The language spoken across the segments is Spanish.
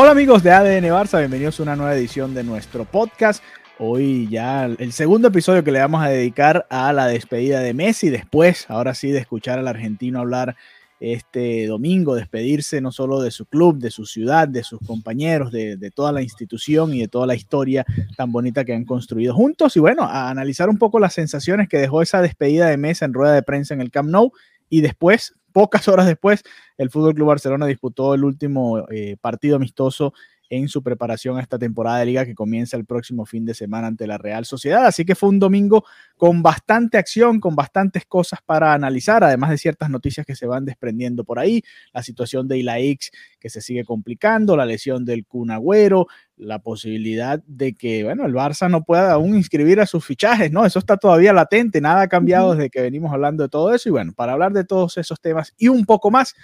Hola amigos de ADN Barça, bienvenidos a una nueva edición de nuestro podcast. Hoy ya el segundo episodio que le vamos a dedicar a la despedida de Messi, después, ahora sí, de escuchar al argentino hablar este domingo, despedirse no solo de su club, de su ciudad, de sus compañeros, de, toda la institución y de toda la historia tan bonita que han construido juntos. Y bueno, a analizar un poco las sensaciones que dejó esa despedida de Messi en rueda de prensa en el Camp Nou y después pocas horas después, el Fútbol Club Barcelona disputó el último eh, partido amistoso en su preparación a esta temporada de liga que comienza el próximo fin de semana ante la Real Sociedad. Así que fue un domingo con bastante acción, con bastantes cosas para analizar, además de ciertas noticias que se van desprendiendo por ahí, la situación de Ilaix que se sigue complicando, la lesión del Kun Agüero, la posibilidad de que, bueno, el Barça no pueda aún inscribir a sus fichajes, ¿no? Eso está todavía latente, nada ha cambiado desde que venimos hablando de todo eso. Y bueno, para hablar de todos esos temas y un poco más,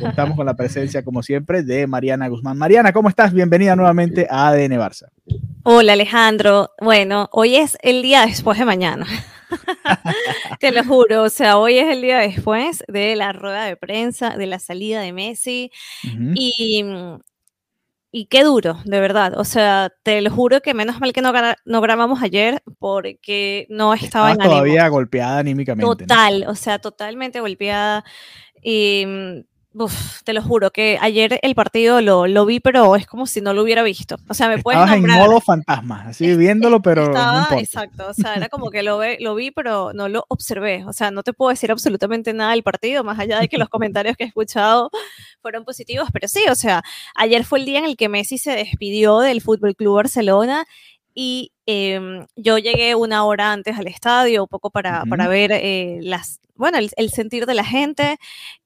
contamos con la presencia, como siempre, de Mariana Guzmán. Mariana, ¿cómo estás? Bienvenida nuevamente a ADN Barça. Hola Alejandro. Bueno, hoy es el día después de mañana. Te lo juro, o sea, hoy es el día después de la rueda de prensa, de la salida de Messi. Uh -huh. Y, y qué duro, de verdad. O sea, te lo juro que menos mal que no, no grabamos ayer porque no estaba Estabas en todavía golpeada anímicamente. Total, ¿no? o sea, totalmente golpeada. Y Uf, te lo juro que ayer el partido lo, lo, vi, pero es como si no lo hubiera visto. O sea, me puedes Estabas en modo fantasma, así viéndolo, pero estaba, no Exacto, o sea, era como que lo, ve, lo vi, pero no lo observé. O sea, no te puedo decir absolutamente nada del partido, más allá de que los comentarios que he escuchado fueron positivos, pero sí, o sea, ayer fue el día en el que Messi se despidió del Fútbol Club Barcelona y eh, yo llegué una hora antes al estadio, un poco para, uh -huh. para ver eh, las, bueno, el, el, sentir de la gente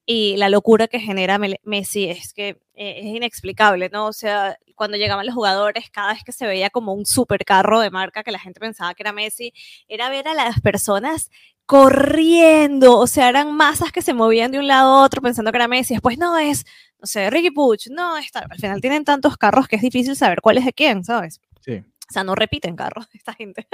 y la locura que genera Messi es que eh, es inexplicable, ¿no? O sea, cuando llegaban los jugadores, cada vez que se veía como un supercarro de marca que la gente pensaba que era Messi, era ver a las personas corriendo, o sea, eran masas que se movían de un lado a otro pensando que era Messi, después no es, no sé, Ricky Puch, no, está, al final tienen tantos carros que es difícil saber cuál es de quién, ¿sabes? Sí. O sea, no repiten carros esta gente.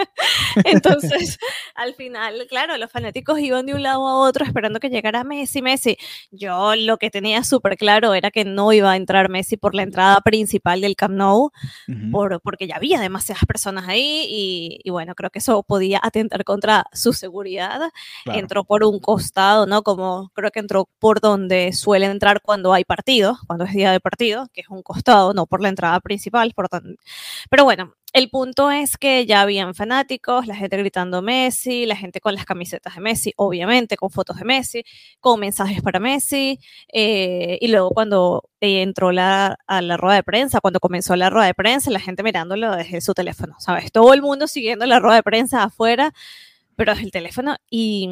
Entonces, al final, claro, los fanáticos iban de un lado a otro esperando que llegara Messi, Messi. Yo lo que tenía súper claro era que no iba a entrar Messi por la entrada principal del Camp Nou, uh -huh. por, porque ya había demasiadas personas ahí y, y, bueno, creo que eso podía atentar contra su seguridad. Claro. Entró por un costado, ¿no? Como creo que entró por donde suele entrar cuando hay partido, cuando es día de partido, que es un costado, no por la entrada principal. Por Pero bueno, el punto es que ya habían fanáticos, la gente gritando Messi, la gente con las camisetas de Messi, obviamente, con fotos de Messi, con mensajes para Messi. Eh, y luego cuando eh, entró la, a la rueda de prensa, cuando comenzó la rueda de prensa, la gente mirándolo desde su teléfono, ¿sabes? Todo el mundo siguiendo la rueda de prensa afuera, pero desde el teléfono. Y,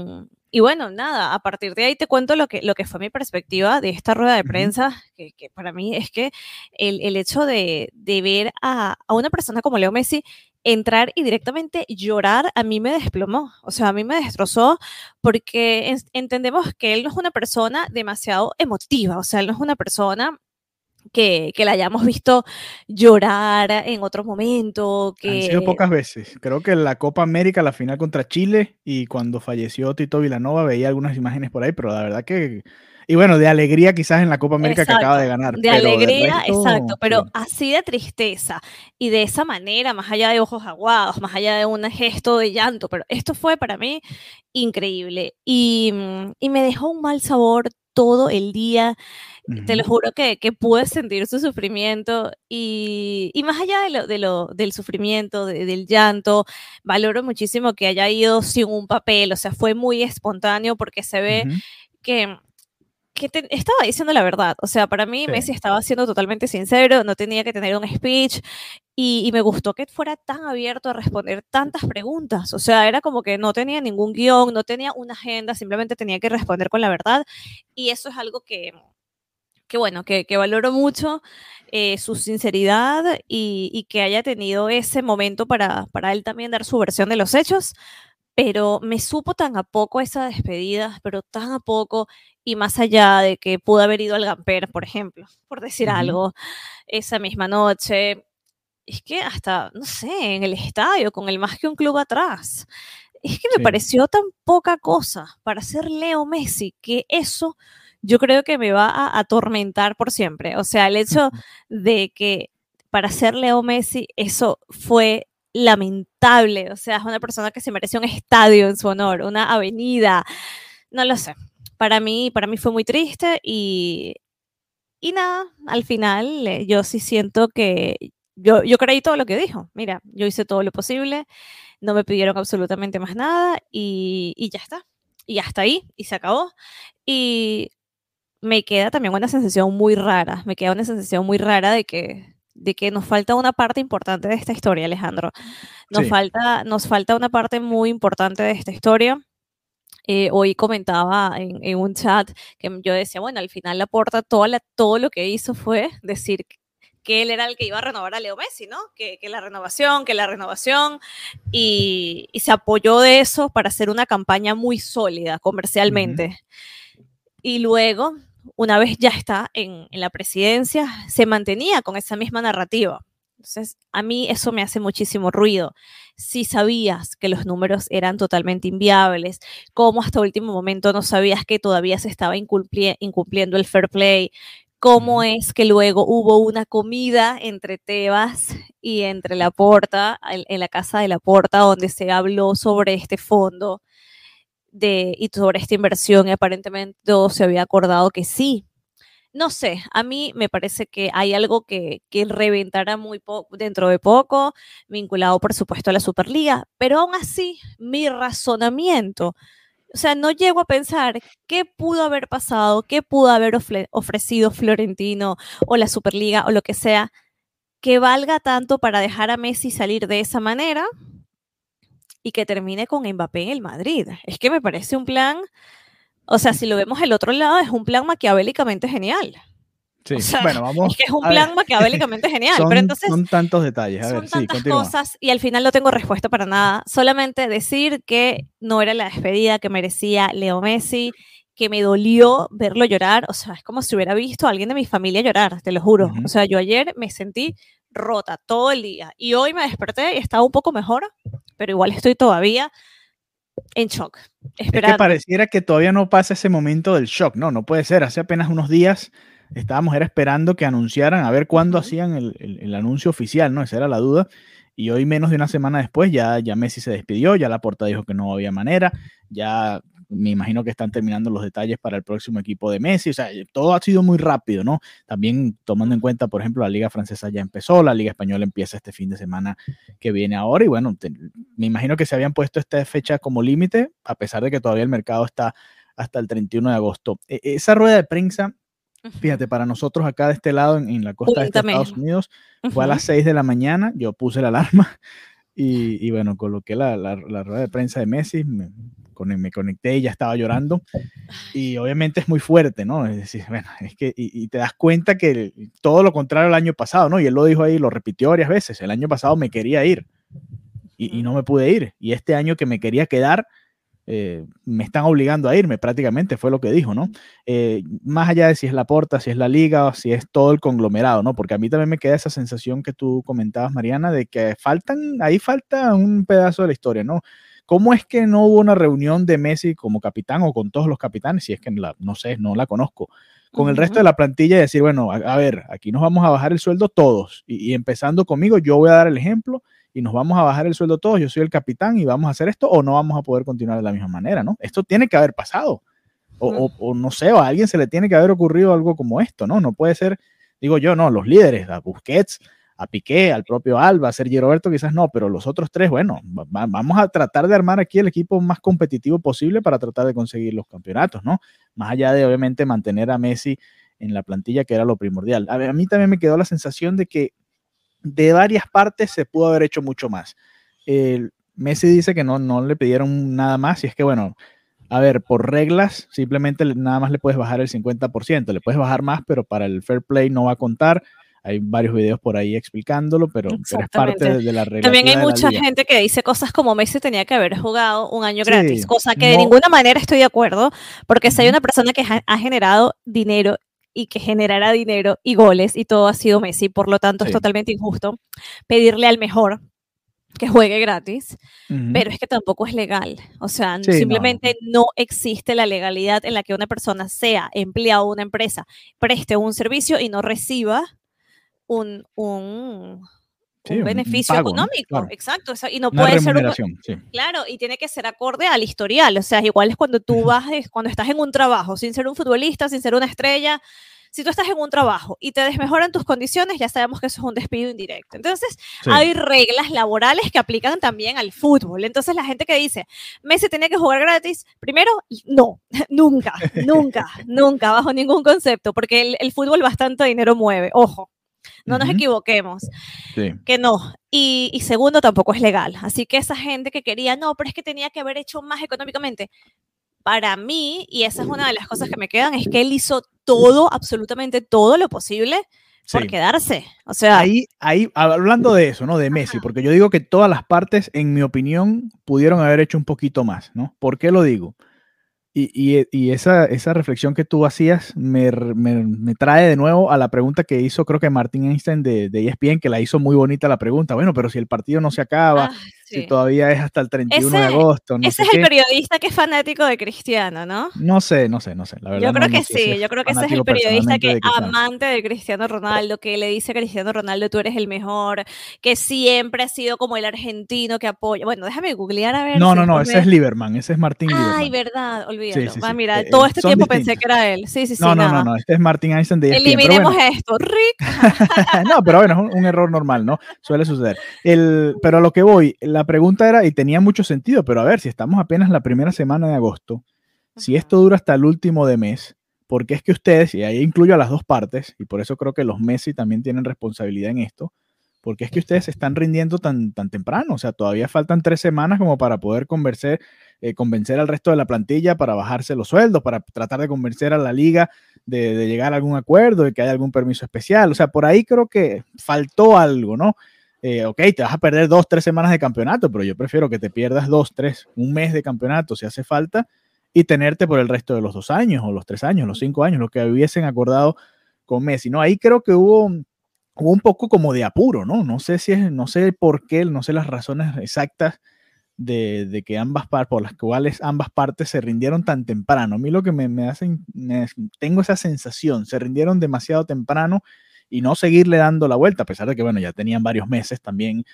y bueno, nada, a partir de ahí te cuento lo que, lo que fue mi perspectiva de esta rueda de prensa, uh -huh. que, que, para mí es que el, el hecho de, de ver a, a, una persona como Leo Messi entrar y directamente llorar, a mí me desplomó, o sea, a mí me destrozó porque entendemos que él no es una persona demasiado emotiva, o sea, él no es una persona que, que, la hayamos visto llorar en otro momento. Que... Han sido pocas veces. Creo que en la Copa América, la final contra Chile, y cuando falleció Tito Vilanova, veía algunas imágenes por ahí, pero la verdad que. Y bueno, de alegría quizás en la Copa América exacto, que acaba de ganar. De alegría, resto, exacto, pero sí. así de tristeza y de esa manera, más allá de ojos aguados, más allá de un gesto de llanto, pero esto fue para mí increíble y, y me dejó un mal sabor todo el día. Uh -huh. Te lo juro que, que, pude sentir su sufrimiento y, y más allá de lo, de lo, del sufrimiento, de, del llanto, valoro muchísimo que haya ido sin un papel, o sea, fue muy espontáneo porque se ve uh -huh. que que estaba diciendo la verdad. O sea, para mí Messi estaba siendo totalmente sincero, no tenía que tener un speech y, y, me gustó que fuera tan abierto a responder tantas preguntas. O sea, era como que no tenía ningún guion, no tenía una agenda, simplemente tenía que responder con la verdad. Y eso es algo que, que bueno, que, que valoro mucho eh, su sinceridad y, y, que haya tenido ese momento para, para él también dar su versión de los hechos. Pero me supo tan a poco esa despedida, pero tan a poco, y más allá de que pudo haber ido al Gamper, por ejemplo, por decir uh -huh. algo, esa misma noche, es que hasta, no sé, en el estadio, con el más que un club atrás, es que me sí. pareció tan poca cosa para ser Leo Messi, que eso yo creo que me va a atormentar por siempre. O sea, el hecho de que para ser Leo Messi eso fue lamentable. O sea, es una persona que se merece un estadio en su honor, una avenida. No lo sé. Para mí, para mí fue muy triste y, y nada, al final eh, yo sí siento que yo, yo creí todo lo que dijo. Mira, yo hice todo lo posible, no me pidieron absolutamente más nada y, y ya está. Y hasta ahí, y se acabó. Y me queda también una sensación muy rara, me queda una sensación muy rara de que, de que nos falta una parte importante de esta historia, Alejandro. Nos, sí. falta, nos falta una parte muy importante de esta historia. Eh, hoy comentaba en, en, un chat que yo decía, bueno, al final la porta toda la, todo lo que hizo fue decir que él era el que iba a renovar a Leo Messi, ¿no? Que, que la renovación, que la renovación, y, y, se apoyó de eso para hacer una campaña muy sólida comercialmente. Uh -huh. Y luego una vez ya está en, en, la presidencia, se mantenía con esa misma narrativa. Entonces, a mí eso me hace muchísimo ruido. Si sabías que los números eran totalmente inviables, cómo hasta último momento no sabías que todavía se estaba incumpli incumpliendo el fair play, cómo es que luego hubo una comida entre Tebas y entre la Porta, en, en la casa de la Porta, donde se habló sobre este fondo de, y sobre esta inversión y aparentemente todo se había acordado que sí. No sé, a mí me parece que hay algo que, que reventará muy dentro de poco, vinculado por supuesto a la Superliga, pero aún así mi razonamiento, o sea, no llego a pensar qué pudo haber pasado, qué pudo haber ofre ofrecido Florentino o la Superliga o lo que sea, que valga tanto para dejar a Messi salir de esa manera y que termine con Mbappé en el Madrid. Es que me parece un plan, o sea, si lo vemos el otro lado, es un plan maquiavélicamente genial. Sí, o sea, bueno, vamos. Es que es un plan ver. maquiavélicamente genial. son, pero entonces. Son tantos detalles. A son ver, tantas sí, cosas y al final no tengo respuesta para nada. Solamente decir que no era la despedida que merecía Leo Messi, que me dolió verlo llorar. O sea, es como si hubiera visto a alguien de mi familia llorar, te lo juro. Uh -huh. O sea, yo ayer me sentí rota todo el día. Y hoy me desperté y estaba un poco mejor, pero igual estoy todavía en shock. Esperando. Es que pareciera que todavía no pasa ese momento del shock, ¿no? No puede ser. Hace apenas unos días estábamos era esperando que anunciaran, a ver cuándo uh -huh. hacían el, el, el, anuncio oficial, ¿no? Esa era la duda. Y hoy, menos de una semana después, ya, ya Messi se despidió, ya la porta dijo que no había manera, ya me imagino que están terminando los detalles para el próximo equipo de Messi, o sea, todo ha sido muy rápido, ¿no? También tomando en cuenta, por ejemplo, la Liga Francesa ya empezó, la Liga Española empieza este fin de semana que viene ahora, y bueno, te, me imagino que se habían puesto esta fecha como límite, a pesar de que todavía el mercado está hasta el 31 de agosto. E esa rueda de prensa, Fíjate, para nosotros acá de este lado, en, en la costa de Estados Unidos, fue a las 6 de la mañana, yo puse la alarma y, y bueno, coloqué la, la, la, rueda de prensa de Messi, me, me, conecté y ya estaba llorando y obviamente es muy fuerte, ¿no? Es decir, bueno, es que y, y, te das cuenta que todo lo contrario al año pasado, ¿no? Y él lo dijo ahí, lo repitió varias veces, el año pasado me quería ir y, y no me pude ir y este año que me quería quedar, eh, me están obligando a irme prácticamente, fue lo que dijo, ¿no? Eh, más allá de si es la porta, si es la liga o si es todo el conglomerado, ¿no? Porque a mí también me queda esa sensación que tú comentabas, Mariana, de que faltan, ahí falta un pedazo de la historia, ¿no? ¿Cómo es que no hubo una reunión de Messi como capitán o con todos los capitanes? Si es que la, no sé, no la conozco. Con uh -huh. el resto de la plantilla y decir, bueno, a, a, ver, aquí nos vamos a bajar el sueldo todos. Y, y empezando conmigo, yo voy a dar el ejemplo y nos vamos a bajar el sueldo todos, yo soy el capitán y vamos a hacer esto, o no vamos a poder continuar de la misma manera, ¿no? Esto tiene que haber pasado. O, o, o, no sé, o a alguien se le tiene que haber ocurrido algo como esto, ¿no? No puede ser, digo yo, no, los líderes, a Busquets, a Piqué, al propio Alba, a Sergio Roberto quizás no, pero los otros tres, bueno, vamos a tratar de armar aquí el equipo más competitivo posible para tratar de conseguir los campeonatos, ¿no? Más allá de obviamente mantener a Messi en la plantilla, que era lo primordial. A, mí también me quedó la sensación de que de varias partes se pudo haber hecho mucho más. El, Messi dice que no, no le pidieron nada más y es que, bueno, a ver, por reglas, simplemente nada más le puedes bajar el 50%, le puedes bajar más, pero para el fair play no va a contar. Hay varios videos por ahí explicándolo, pero, es parte de, la regla. También hay mucha gente que dice cosas como Messi tenía que haber jugado un año gratis, cosa que de ninguna manera estoy de acuerdo, porque si hay una persona que ha, generado dinero y que generará dinero y goles y todo ha sido Messi, por lo tanto es totalmente injusto pedirle al mejor que juegue gratis, pero es que tampoco es legal. O sea, simplemente no. existe la legalidad en la que una persona sea empleado de una empresa, preste un servicio y no reciba un, un, beneficio económico. Exacto. y no puede ser Claro, y tiene que ser acorde al historial. O sea, igual es cuando tú vas, cuando estás en un trabajo, sin ser un futbolista, sin ser una estrella. Si tú estás en un trabajo y te desmejoran tus condiciones, ya sabemos que eso es un despido indirecto. Entonces, hay reglas laborales que aplican también al fútbol. Entonces, la gente que dice, Messi tenía que jugar gratis, primero, no, nunca, nunca, nunca, bajo ningún concepto, porque el, el fútbol bastante dinero mueve. Ojo, no nos equivoquemos. Que no. Y, segundo, tampoco es legal. Así que esa gente que quería, no, pero es que tenía que haber hecho más económicamente. Para mí, y esa es una de las cosas que me quedan, es que él hizo todo, absolutamente todo lo posible por quedarse. O sea. Ahí, ahí, hablando de eso, ¿no? De Messi, porque yo digo que todas las partes, en mi opinión, pudieron haber hecho un poquito más, ¿no? ¿Por qué lo digo? Y, y, esa, esa, reflexión que tú hacías me, me, me, trae de nuevo a la pregunta que hizo, creo que Martín Einstein de, de ESPN, que la hizo muy bonita la pregunta. Bueno, pero si el partido no se acaba, ah, si todavía es hasta el 31 de agosto. ese es el periodista que es fanático de Cristiano, ¿no? No sé, no sé, no sé. La verdad yo creo que sí, yo creo que ese es el periodista que amante de Cristiano Ronaldo, que le dice a Cristiano Ronaldo, tú eres el mejor, que siempre ha sido como el argentino que apoya. Bueno, déjame googlear a ver. No, no, no, ese es Lieberman, ese es Martín Ay, verdad, olvídalo. Sí, mira, todo este tiempo pensé que era él. Sí, sí, sí. No, no, no, no, este es Martín Einstein de Eliminemos esto, Rick. no, pero bueno, es un, error normal, ¿no? Suele suceder. El, pero a lo que voy, la pregunta era, y tenía mucho sentido, pero a ver, si estamos apenas la primera semana de agosto, si esto dura hasta el último de mes, porque es que ustedes, y ahí incluyo a las dos partes, y por eso creo que los Messi también tienen responsabilidad en esto, porque es que ustedes se están rindiendo tan, tan temprano, o sea, todavía faltan tres semanas como para poder convencer, eh, convencer al resto de la plantilla para bajarse los sueldos, para tratar de convencer a la liga de, de llegar a algún acuerdo, de que haya algún permiso especial, o sea, por ahí creo que faltó algo, ¿no? Eh, ok, te vas a perder dos, tres semanas de campeonato, pero yo prefiero que te pierdas dos, tres, un mes de campeonato si hace falta y tenerte por el resto de los dos años o los tres años, los cinco años, lo que hubiesen acordado con Messi, ¿no? Ahí creo que hubo, hubo un poco como de apuro, ¿no? No sé si es, no sé por qué, no sé las razones exactas de, de que ambas partes, por las cuales ambas partes se rindieron tan temprano. A mí lo que me, me hace, tengo esa sensación, se rindieron demasiado temprano y no seguirle dando la vuelta, a pesar de que, bueno, ya tenían varios meses también.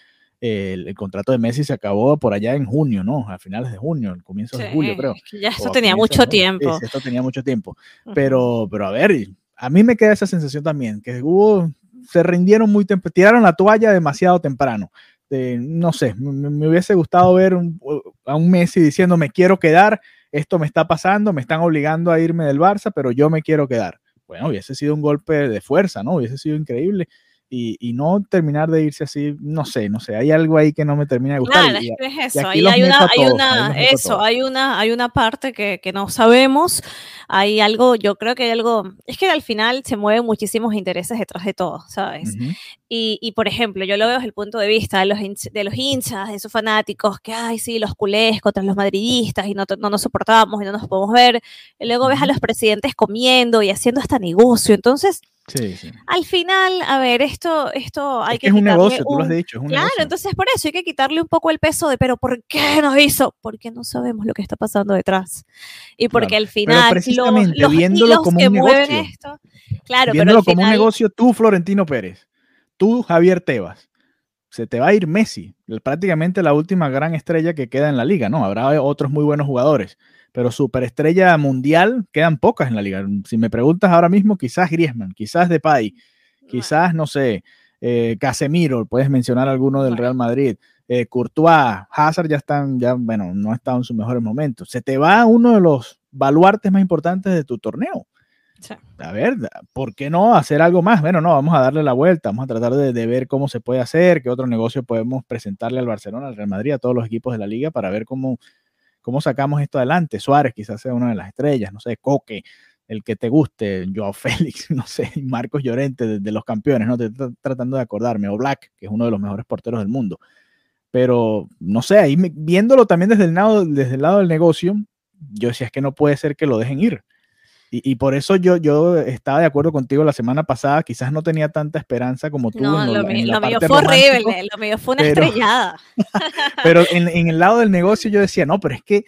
el, contrato de Messi se acabó por allá en junio, ¿no? A finales de junio, al comienzo de julio, creo. Ya esto tenía mucho tiempo. esto tenía mucho tiempo. Pero, pero a ver, a mí me queda esa sensación también, que hubo, se rindieron muy temprano, tiraron la toalla demasiado temprano. no sé, me, hubiese gustado ver a un Messi diciendo, me quiero quedar, esto me está pasando, me están obligando a irme del Barça, pero yo me quiero quedar bueno, hubiese sido un golpe de fuerza, ¿no? Hubiese sido increíble. Y, y, no terminar de irse así, no sé, no sé, hay algo ahí que no me termina de gustar. Claro, es eso, hay una, hay una, eso, hay una, hay una parte que, que, no sabemos, hay algo, yo creo que hay algo, es que al final se mueven muchísimos intereses detrás de todo, ¿sabes? y, y, por ejemplo, yo lo veo desde el punto de vista de los, de los hinchas, de sus fanáticos, que, ay, sí, los culés contra los madridistas y no, no nos soportamos y no nos podemos ver, y luego ves a los presidentes comiendo y haciendo hasta negocio, entonces Sí, sí. Al final, a ver, esto, esto hay que. Es un negocio, tú lo has dicho. claro, entonces por eso hay que quitarle un poco el peso de, pero ¿por qué nos hizo? Porque no sabemos lo que está pasando detrás. Y porque al final. precisamente, los, viéndolo como un negocio. Esto, claro, viéndolo como un negocio, tú, Florentino Pérez, tú, Javier Tebas, se te va a ir Messi, prácticamente la última gran estrella que queda en la liga, ¿no? Habrá otros muy buenos jugadores pero superestrella mundial quedan pocas en la liga. Si me preguntas ahora mismo, quizás Griezmann, quizás Depay, quizás, no sé, eh, Casemiro, puedes mencionar alguno del Real Madrid, eh, Courtois, Hazard ya están, ya, bueno, no ha estado en sus mejores momentos. Se te va uno de los baluartes más importantes de tu torneo. A ver, ¿por qué no hacer algo más? Bueno, no, vamos a darle la vuelta, vamos a tratar de, ver cómo se puede hacer, qué otro negocio podemos presentarle al Barcelona, al Real Madrid, a todos los equipos de la liga para ver cómo, cómo sacamos esto adelante. Suárez quizás sea una de las estrellas, no sé, Coque, el que te guste, Joao Félix, no sé, Marcos Llorente de, los campeones, no te tratando de acordarme, o Black, que es uno de los mejores porteros del mundo. Pero no sé, ahí viéndolo también desde el, lado, desde el lado del negocio, yo decía es que no puede ser que lo dejen ir. Y, por eso yo, yo estaba de acuerdo contigo la semana pasada, quizás no tenía tanta esperanza como tú. No, lo, mío, fue horrible, lo mío fue una estrellada. pero en, el lado del negocio yo decía, no, pero es que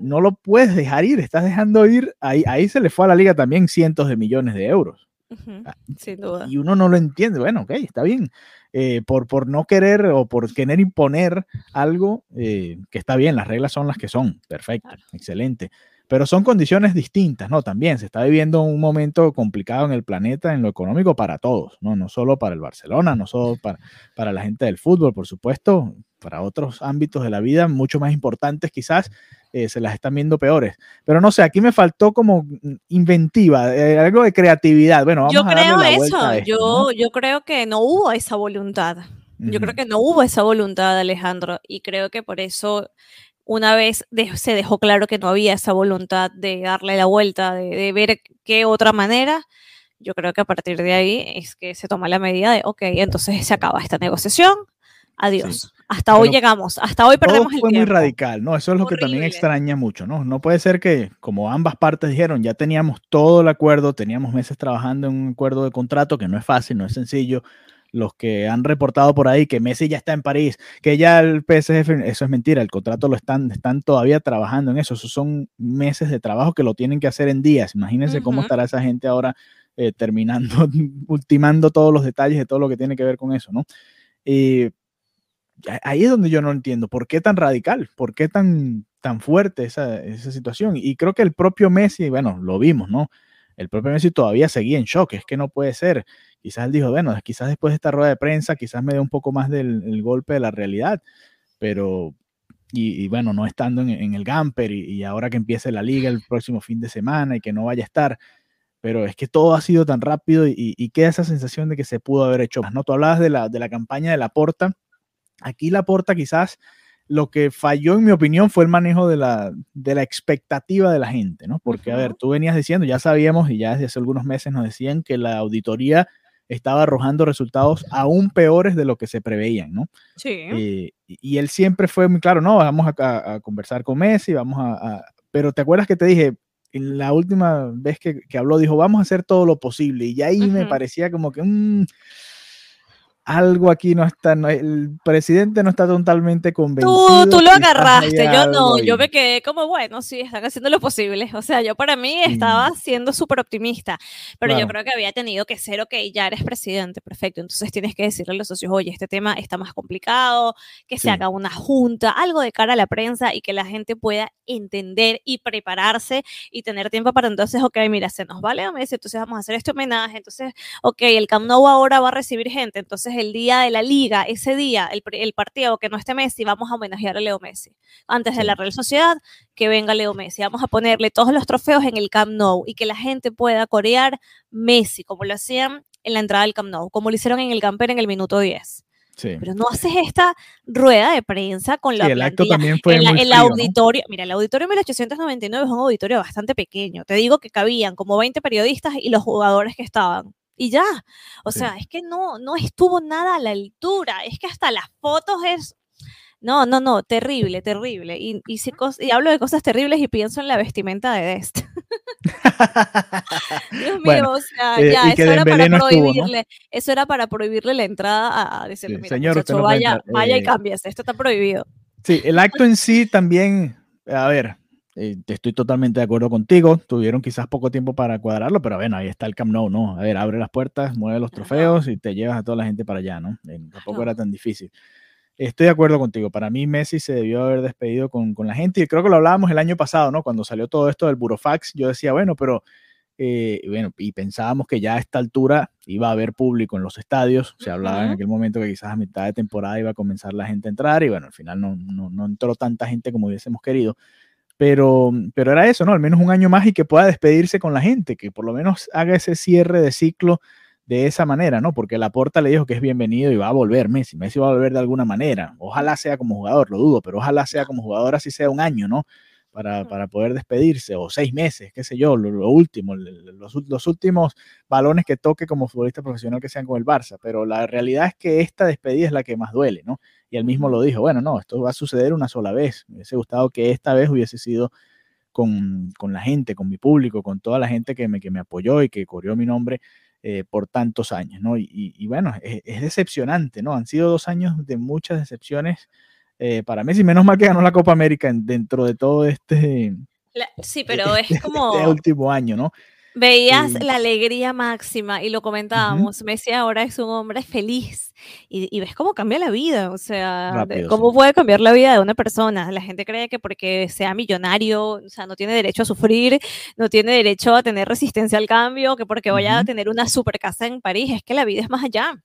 no lo puedes dejar ir, estás dejando ir, ahí, ahí se le fue a la liga también cientos de millones de euros. Ah, sin duda. Y uno no lo entiende, bueno, ok, está bien. Eh, por, por no querer o por querer imponer algo eh, que está bien, las reglas son las que son, perfecto, excelente pero son condiciones distintas, ¿no? También se está viviendo un momento complicado en el planeta, en lo económico, para todos, ¿no? No solo para el Barcelona, no solo para, para la gente del fútbol, por supuesto, para otros ámbitos de la vida, mucho más importantes quizás, eh, se las están viendo peores. Pero no sé, aquí me faltó como inventiva, eh, algo de creatividad. Bueno, vamos yo a creo la eso, yo, yo creo que no hubo esa voluntad. Yo creo que no hubo esa voluntad, Alejandro, y creo que por eso una vez se dejó claro que no había esa voluntad de darle la vuelta, de, ver qué otra manera, yo creo que a partir de ahí es que se toma la medida de, ok, entonces se acaba esta negociación, adiós. Hasta hoy llegamos, hasta hoy perdemos el fue muy radical, ¿no? Eso es lo que también extraña mucho, ¿no? No puede ser que, como ambas partes dijeron, ya teníamos todo el acuerdo, teníamos meses trabajando en un acuerdo de contrato que no es fácil, no es sencillo, los que han reportado por ahí que Messi ya está en París, que ya el PSG, eso es mentira, el contrato lo están, están todavía trabajando en eso, esos son meses de trabajo que lo tienen que hacer en días, imagínense cómo estará esa gente ahora eh, terminando, ultimando todos los detalles de todo lo que tiene que ver con eso, ¿no? Y ahí es donde yo no entiendo, ¿por qué tan radical? ¿Por qué tan, tan fuerte esa, esa situación? Y creo que el propio Messi, bueno, lo vimos, ¿no? El propio Messi todavía seguía en shock, es que no puede ser. Quizás él dijo, bueno, quizás después de esta rueda de prensa, quizás me dé un poco más del golpe de la realidad, pero, y, bueno, no estando en, el Gamper y, ahora que empiece la liga el próximo fin de semana y que no vaya a estar, pero es que todo ha sido tan rápido y, queda esa sensación de que se pudo haber hecho más, ¿no? Tú hablabas de la, de la campaña de la Porta, aquí la Porta quizás lo que falló, en mi opinión, fue el manejo de la, de la expectativa de la gente, ¿no? Porque, a ver, tú venías diciendo, ya sabíamos y ya desde hace algunos meses nos decían que la auditoría estaba arrojando resultados aún peores de lo que se preveían, ¿no? Sí. Eh, y él siempre fue muy claro, no, vamos a, conversar con Messi, vamos a, Pero ¿te acuerdas que te dije, en la última vez que, habló, dijo, vamos a hacer todo lo posible? Y ahí me parecía como que... Mm, algo aquí no está, el presidente no está totalmente convencido. Tú, tú lo agarraste, yo no, yo me quedé como, bueno, sí, están haciendo lo posible. O sea, yo para mí estaba siendo súper optimista, pero yo creo que había tenido que ser, ok, ya eres presidente, perfecto. Entonces tienes que decirle a los socios, oye, este tema está más complicado, que se haga una junta, algo de cara a la prensa y que la gente pueda entender y prepararse y tener tiempo para entonces, ok, mira, se nos vale entonces vamos a hacer este homenaje, entonces, ok, el Camp Nou ahora va a recibir gente, entonces el día de la liga, ese día, el, el, partido que no esté Messi, vamos a homenajear a Leo Messi. Antes de la Real Sociedad, que venga Leo Messi. Vamos a ponerle todos los trofeos en el Camp Nou y que la gente pueda corear Messi, como lo hacían en la entrada del Camp Nou, como lo hicieron en el Camper en el minuto 10. Pero no haces esta rueda de prensa con la sí, el acto también fue el auditorio, mira, el auditorio 1899 es un auditorio bastante pequeño. Te digo que cabían como 20 periodistas y los jugadores que estaban y ya. O sea, es que no, no estuvo nada a la altura. Es que hasta las fotos es. No, no, no, terrible, terrible. Y, y, y hablo de cosas terribles y pienso en la vestimenta de Dest. Dios mío, o sea, eh, ya, eso era para prohibirle, eso era para prohibirle la entrada a, decirle, mira, señor, vaya, vaya y eh, cámbiese, esto está prohibido. Sí, el acto en sí también, a ver, eh, estoy totalmente de acuerdo contigo. Tuvieron quizás poco tiempo para cuadrarlo, pero bueno, ahí está el Camp Nou, ¿no? A ver, abre las puertas, mueve los trofeos y te llevas a toda la gente para allá, ¿no? Eh, tampoco era tan difícil. Estoy de acuerdo contigo. Para mí, Messi se debió haber despedido con, con, la gente y creo que lo hablábamos el año pasado, ¿no? Cuando salió todo esto del Burofax, yo decía, bueno, pero Eh, bueno, y pensábamos que ya a esta altura iba a haber público en los estadios. Se hablaba en aquel momento que quizás a mitad de temporada iba a comenzar la gente a entrar y bueno, al final no, no, no entró tanta gente como hubiésemos querido. Pero, pero era eso, ¿no? Al menos un año más y que pueda despedirse con la gente, que por lo menos haga ese cierre de ciclo de esa manera, ¿no? Porque la Porta le dijo que es bienvenido y va a volver Messi. Messi va a volver de alguna manera. Ojalá sea como jugador, lo dudo, pero ojalá sea como jugador, así sea un año, ¿no? Para, para poder despedirse, o seis meses, qué sé yo, lo, último, los, los, últimos balones que toque como futbolista profesional que sean con el Barça. Pero la realidad es que esta despedida es la que más duele, ¿no? Y él mismo lo dijo, bueno, no, esto va a suceder una sola vez. Me hubiese gustado que esta vez hubiese sido con, con la gente, con mi público, con toda la gente que me, que me apoyó y que corrió mi nombre eh, por tantos años, ¿no? Y, bueno, es, decepcionante, ¿no? Han sido dos años de muchas decepciones eh, para Messi, menos mal que ganó la Copa América dentro de todo este... sí, pero es como... Este último año, ¿no? Veías la alegría máxima y lo comentábamos. Messi ahora es un hombre feliz y, ves cómo cambia la vida, o sea, cómo puede cambiar la vida de una persona. La gente cree que porque sea millonario, o sea, no tiene derecho a sufrir, no tiene derecho a tener resistencia al cambio, que porque vaya a tener una super casa en París, es que la vida es más allá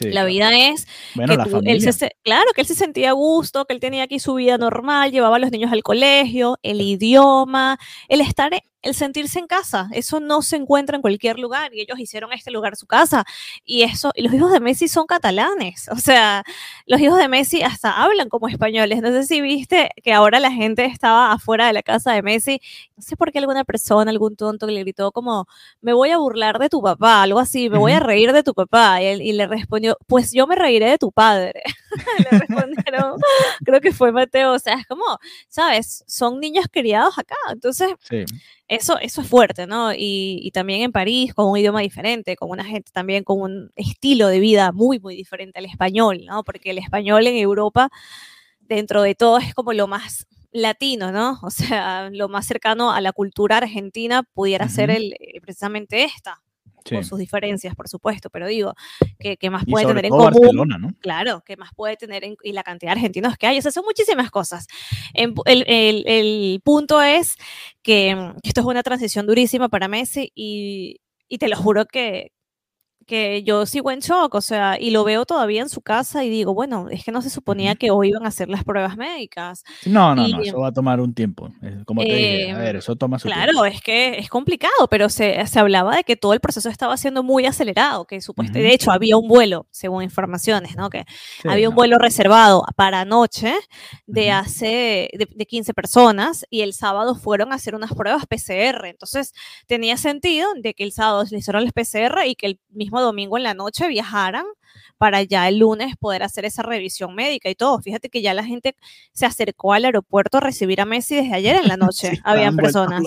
la vida es que él se, claro que él se sentía a gusto, que él tenía aquí su vida normal, llevaba a los niños al colegio, el idioma, el estar, el sentirse en casa, eso no se encuentra en cualquier lugar y ellos hicieron este lugar su casa y eso y los hijos de Messi son catalanes, o sea, los hijos de Messi hasta hablan como españoles. No sé si viste que ahora la gente estaba afuera de la casa de Messi, no sé por qué alguna persona, algún tonto le gritó como me voy a burlar de tu papá, algo así, me voy a reír de tu papá y, él, y le respondió, pues yo me reiré de tu padre. le respondieron, creo que fue Mateo, o sea, es como, sabes, son niños criados acá, entonces sí eso, eso es fuerte, ¿no? Y, también en París, con un idioma diferente, con una gente también con un estilo de vida muy, muy diferente al español, ¿no? Porque el español en Europa, dentro de todo, es como lo más latino, ¿no? O sea, lo más cercano a la cultura argentina pudiera ser el, eh, precisamente esta, con sus diferencias, por supuesto, pero digo, que, más puede tener en común. ¿no? Claro, que más puede tener en, y la cantidad de argentinos que hay, o sea, son muchísimas cosas. el, el, el, punto es que, esto es una transición durísima para Messi y, y te lo juro que, que yo sigo en shock, o sea, y lo veo todavía en su casa y digo, bueno, es que no se suponía que hoy iban a hacer las pruebas médicas. No, no, no, eso va a tomar un tiempo. Como te dije, a ver, em, eso toma su claro, tiempo. Claro, es que es complicado, pero se, se, hablaba de que todo el proceso estaba siendo muy acelerado, que supuestamente, de hecho, había un vuelo, según informaciones, ¿no? Que había un vuelo reservado para anoche de hace, de, de 15 personas y el sábado fueron a hacer unas pruebas PCR. Entonces, tenía sentido de que el sábado se hicieron las PCR y que el mismo domingo en la noche viajaran para ya el lunes poder hacer esa revisión médica y todo. Fíjate que ya la gente se acercó al aeropuerto a recibir a Messi desde ayer en la noche. Habían personas.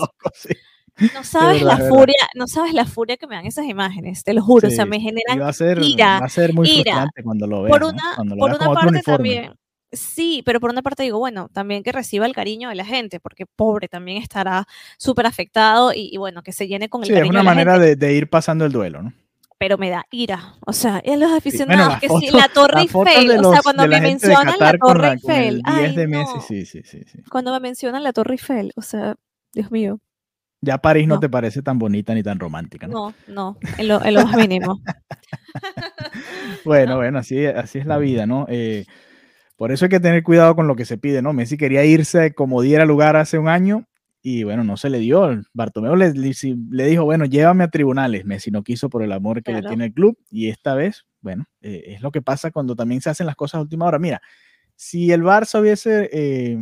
No sabes la furia, no sabes la furia que me dan esas imágenes, te lo juro, o sea, me generan va a ser, ira, va a ser muy frustrante cuando lo veas. Por una, por una parte también, Sí, pero por una parte digo, bueno, también que reciba el cariño de la gente, porque pobre también estará súper afectado y, bueno, que se llene con el sí, cariño. Es una manera de, de, ir pasando el duelo, ¿no? Pero me da ira. O sea, en los aficionados, que si la Torre Eiffel, o sea, cuando me mencionan la Torre Eiffel, ay, de no. sí, sí, sí, sí, Cuando me mencionan la Torre Eiffel, o sea, Dios mío. Ya París no, te parece tan bonita ni tan romántica, ¿no? No, no, en lo, en lo más mínimo. bueno, bueno, así, así es la vida, ¿no? Eh, por eso hay que tener cuidado con lo que se pide, ¿no? Messi quería irse como diera lugar hace un año y bueno, no se le dio. Bartomeu le, le, dijo, bueno, llévame a tribunales. Messi no quiso por el amor que le tiene el club y esta vez, bueno, eh, es lo que pasa cuando también se hacen las cosas a última hora. Mira, si el Barça hubiese eh,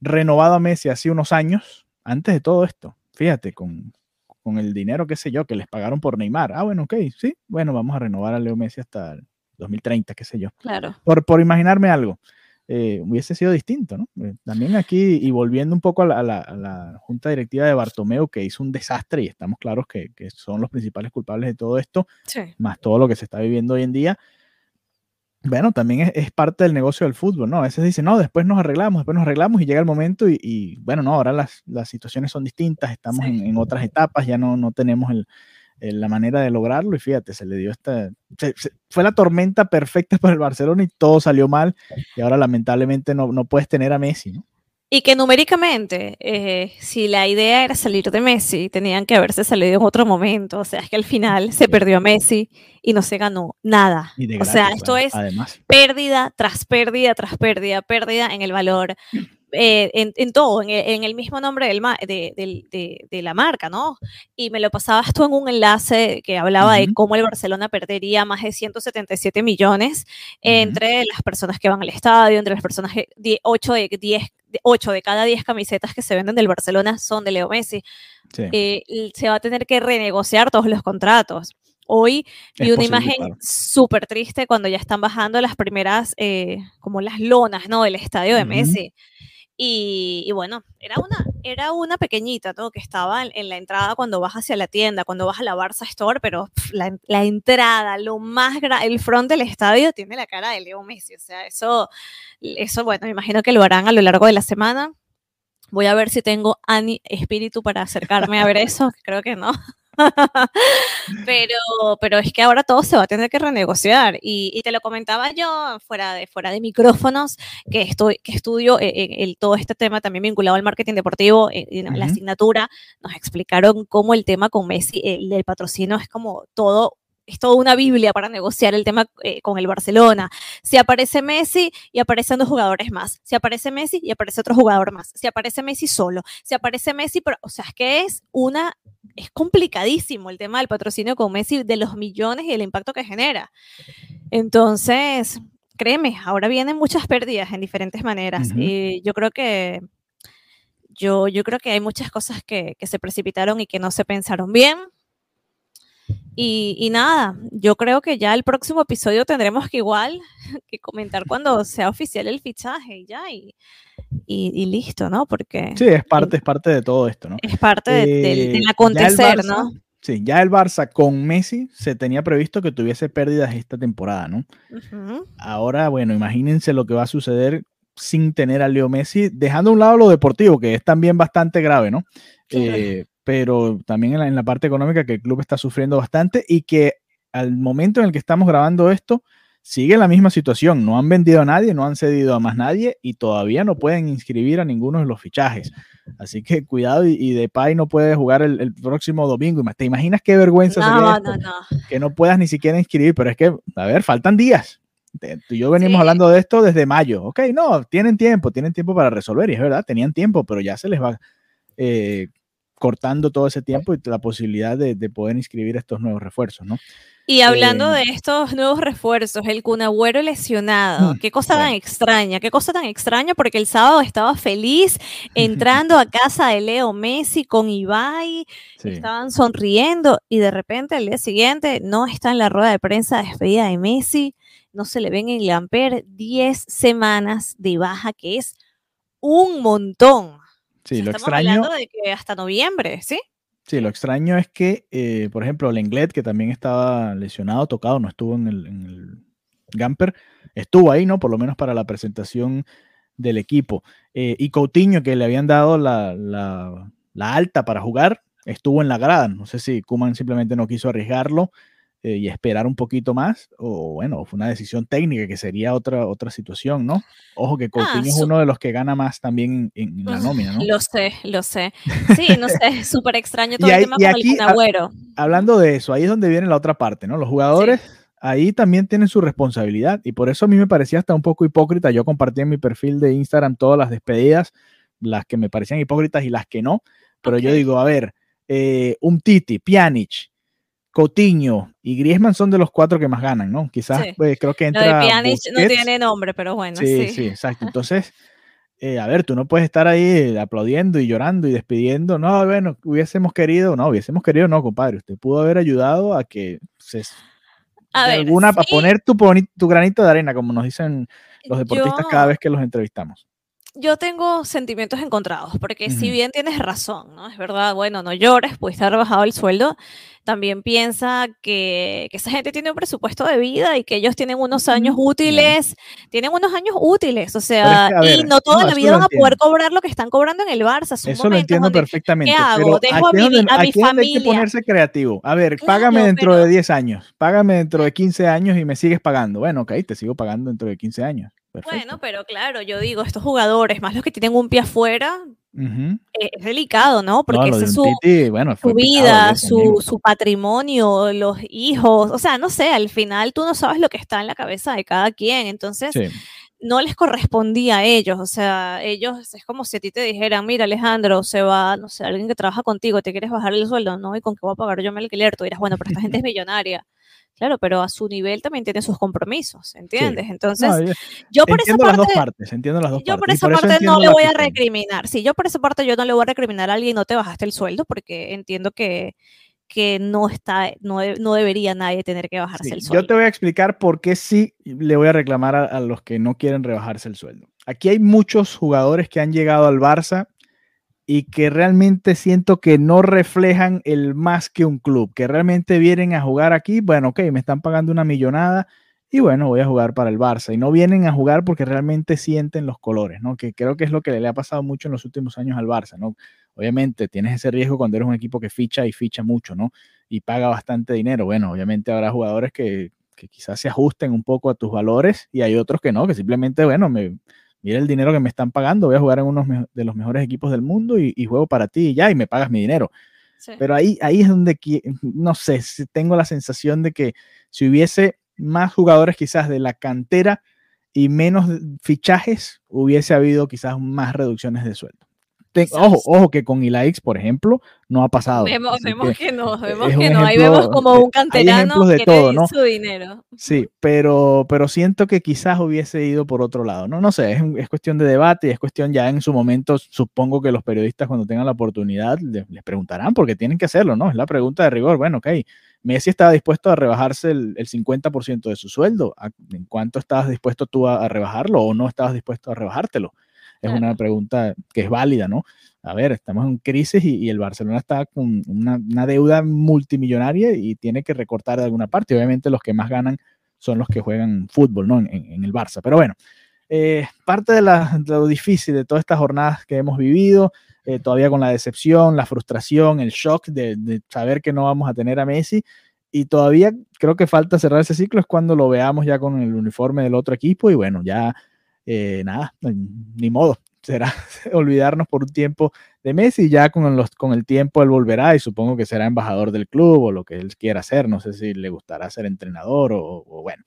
renovado a Messi hace unos años, antes de todo esto, fíjate, con, con el dinero, qué sé yo, que les pagaron por Neymar. Ah, bueno, ok, sí, bueno, vamos a renovar a Leo Messi hasta el 2030, qué sé yo. Claro. Por, por imaginarme algo. Eh, hubiese sido distinto, ¿no? Eh, también aquí, y volviendo un poco a la, junta directiva de Bartomeu, que hizo un desastre, y estamos claros que, son los principales culpables de todo esto, más todo lo que se está viviendo hoy en día. Bueno, también es, parte del negocio del fútbol, ¿no? A veces dicen, no, después nos arreglamos, después nos arreglamos y llega el momento y, bueno, no, ahora las, situaciones son distintas, estamos en, en, otras etapas, ya no, no tenemos el, la manera de lograrlo y fíjate, se le dio esta, fue la tormenta perfecta para el Barcelona y todo salió mal y ahora lamentablemente no, no puedes tener a Messi, ¿no? Y que numéricamente, eh, si la idea era salir de Messi, tenían que haberse salido en otro momento. O sea, es que al final se perdió Messi y no se ganó nada. o sea, esto es pérdida tras pérdida tras pérdida, pérdida en el valor. Eh, en, todo, en el, mismo nombre del de, la marca, ¿no? Y me lo pasabas tú en un enlace que hablaba de cómo el Barcelona perdería más de 177 millones entre las personas que van al estadio, entre las personas, 8 de 10 8 de cada 10 camisetas que se venden del Barcelona son de Leo Messi. Eh, se va a tener que renegociar todos los contratos. Hoy vi una imagen súper triste cuando ya están bajando las primeras, eh, como las lonas, ¿no? Del estadio de Messi. Y, bueno, era una, era una pequeñita, ¿no? Que estaba en, la entrada cuando vas hacia la tienda, cuando vas a la Barça Store, pero la, entrada, lo más grande, el front del estadio tiene la cara de Leo Messi. O sea, eso, eso, bueno, me imagino que lo harán a lo largo de la semana. Voy a ver si tengo espíritu para acercarme a ver eso. Creo que no. pero, pero es que ahora todo se va a tener que renegociar. Y, te lo comentaba yo fuera de, fuera de micrófonos, que, estoy, que estudio eh, eh, el, todo este tema también vinculado al marketing deportivo, en eh, la asignatura, nos explicaron cómo el tema con Messi, el del patrocinio, es como todo es toda una Biblia para negociar el tema con el Barcelona. Si aparece Messi y aparecen dos jugadores más. Si aparece Messi y aparece otro jugador más. Si aparece Messi solo. Si aparece Messi, pero, o sea, es que es una es complicadísimo el tema del patrocinio con Messi, de los millones y el impacto que genera. Entonces, créeme, ahora vienen muchas pérdidas en diferentes maneras. Y yo creo que yo, yo creo que hay muchas cosas que, que se precipitaron y que no se pensaron bien. Y, nada, yo creo que ya el próximo episodio tendremos que igual que comentar cuando sea oficial el fichaje y ya, y, listo, ¿no? Porque... Sí, es parte, es parte de todo esto, ¿no? Es parte del, eh, acontecer, ¿no? Sí, ya el Barça con Messi se tenía previsto que tuviese pérdidas esta temporada, ¿no? Ahora, bueno, imagínense lo que va a suceder sin tener a Leo Messi, dejando a un lado lo deportivo, que es también bastante grave, ¿no? Eh, pero también en la, parte económica que el club está sufriendo bastante y que al momento en el que estamos grabando esto, sigue la misma situación. No han vendido a nadie, no han cedido a más nadie y todavía no pueden inscribir a ninguno de los fichajes. Así que cuidado y, de Depay no puede jugar el, próximo domingo. ¿Te imaginas qué vergüenza no, no, no. que no puedas ni siquiera inscribir? Pero es que, a ver, faltan días. Tú y yo venimos hablando de esto desde mayo. Ok, no, tienen tiempo, tienen tiempo para resolver y es verdad, tenían tiempo, pero ya se les va eh, cortando todo ese tiempo y la posibilidad de, poder inscribir estos nuevos refuerzos, ¿no? Y hablando de estos nuevos refuerzos, el Cunagüero lesionado, mm, qué cosa tan extraña, qué cosa tan extraña, porque el sábado estaba feliz entrando a casa de Leo Messi con Ibai, estaban sonriendo y de repente al día siguiente no está en la rueda de prensa despedida de Messi, no se le ven en Lamper 10 semanas de baja, que es un montón. Sí, lo extraño. de que hasta noviembre, ¿sí? Sí, lo extraño es que, eh, por ejemplo, Lenglet, que también estaba lesionado, tocado, no estuvo en el, en el Gamper, estuvo ahí, ¿no? Por lo menos para la presentación del equipo. Eh, y Coutinho, que le habían dado la, la, la, alta para jugar, estuvo en la grada. No sé si Kuman simplemente no quiso arriesgarlo eh, y esperar un poquito más, o bueno, fue una decisión técnica que sería otra, otra situación, ¿no? Ojo que Coutinho ah, es uno de los que gana más también en, la nómina, ¿no? Lo sé, lo sé. Sí, no sé, súper extraño todo el tema con aquí, el Hablando de eso, ahí es donde viene la otra parte, ¿no? Los jugadores ahí también tienen su responsabilidad y por eso a mí me parecía hasta un poco hipócrita. Yo compartí en mi perfil de Instagram todas las despedidas, las que me parecían hipócritas y las que no, pero yo digo, a ver, eh, un Titi, Pjanic, Coutinho y Griezmann son de los cuatro que más ganan, ¿no? Quizás pues, creo que entra. Lo de no tiene nombre, pero bueno. Sí, sí, exacto. Entonces, eh, a ver, tú no puedes estar ahí aplaudiendo y llorando y despidiendo. No, bueno, hubiésemos querido, no, hubiésemos querido, no, compadre. Usted pudo haber ayudado a que se. A ver, alguna, para poner tu, tu granito de arena, como nos dicen los deportistas cada vez que los entrevistamos yo tengo sentimientos encontrados, porque si bien tienes razón, ¿no? Es verdad, bueno, no llores, pudiste haber bajado el sueldo, también piensa que, que, esa gente tiene un presupuesto de vida y que ellos tienen unos años útiles, tienen unos años útiles, o sea, y no toda la vida van a poder cobrar lo que están cobrando en el Barça. Eso lo entiendo perfectamente. ¿Qué hago? Dejo a mi, a mi familia. Hay que ponerse creativo. A ver, págame dentro de 10 años, págame dentro de 15 años y me sigues pagando. Bueno, ok, te sigo pagando dentro de 15 años Bueno, pero claro, yo digo, estos jugadores, más los que tienen un pie afuera, eh, es delicado, ¿no? Porque es su, vida, su, su, patrimonio, los hijos, o sea, no sé, al final tú no sabes lo que está en la cabeza de cada quien, entonces no les correspondía a ellos, o sea, ellos es como si a ti te dijeran, mira Alejandro, se va, no sé, alguien que trabaja contigo, te quieres bajar el sueldo, ¿no? ¿Y con qué voy a pagar yo mi alquiler? Tú dirás, bueno, pero esta gente es millonaria. Claro, pero a su nivel también tiene sus compromisos, ¿entiendes? Entonces, yo por esa parte, las dos partes, entiendo las dos yo por esa parte no le voy a recriminar. Sí, yo por esa parte yo no le voy a recriminar a alguien no te bajaste el sueldo porque entiendo que, que no está, no, no debería nadie tener que bajarse el sueldo. Yo te voy a explicar por qué sí le voy a reclamar a los que no quieren rebajarse el sueldo. Aquí hay muchos jugadores que han llegado al Barça y que realmente siento que no reflejan el más que un club, que realmente vienen a jugar aquí, bueno, ok, me están pagando una millonada y bueno, voy a jugar para el Barça. Y no vienen a jugar porque realmente sienten los colores, ¿no? Que creo que es lo que le ha pasado mucho en los últimos años al Barça, ¿no? Obviamente tienes ese riesgo cuando eres un equipo que ficha y ficha mucho, ¿no? Y paga bastante dinero. Bueno, obviamente habrá jugadores que, que quizás se ajusten un poco a tus valores y hay otros que no, que simplemente, bueno, me, mira el dinero que me están pagando, voy a jugar en uno de los mejores equipos del mundo y, juego para ti y ya, y me pagas mi dinero. Pero ahí, ahí es donde, no sé, tengo la sensación de que si hubiese más jugadores quizás de la cantera y menos fichajes, hubiese habido quizás más reducciones de sueldo ojo, ojo que con Ilaix, por ejemplo, no ha pasado. Vemos, que, no, vemos que no. Ahí vemos como un canterano de que todo, ¿no? su dinero. Sí, pero, pero siento que quizás hubiese ido por otro lado. No, no sé, es, cuestión de debate y es cuestión ya en su momento, supongo que los periodistas cuando tengan la oportunidad les, preguntarán porque tienen que hacerlo, ¿no? Es la pregunta de rigor. Bueno, ok, Messi estaba dispuesto a rebajarse el, 50% de su sueldo. ¿En cuánto estabas dispuesto tú a rebajarlo o no estabas dispuesto a rebajártelo? Es una pregunta que es válida, ¿no? A ver, estamos en crisis y, el Barcelona está con una, deuda multimillonaria y tiene que recortar de alguna parte. Obviamente los que más ganan son los que juegan fútbol, ¿no? En, el Barça. Pero bueno, eh, parte de, lo difícil de todas estas jornadas que hemos vivido, eh, todavía con la decepción, la frustración, el shock de, saber que no vamos a tener a Messi. Y todavía creo que falta cerrar ese ciclo, es cuando lo veamos ya con el uniforme del otro equipo y bueno, ya eh, nada, ni modo, será olvidarnos por un tiempo de Messi, ya con, los, con el tiempo él volverá y supongo que será embajador del club o lo que él quiera hacer, no sé si le gustará ser entrenador o, bueno,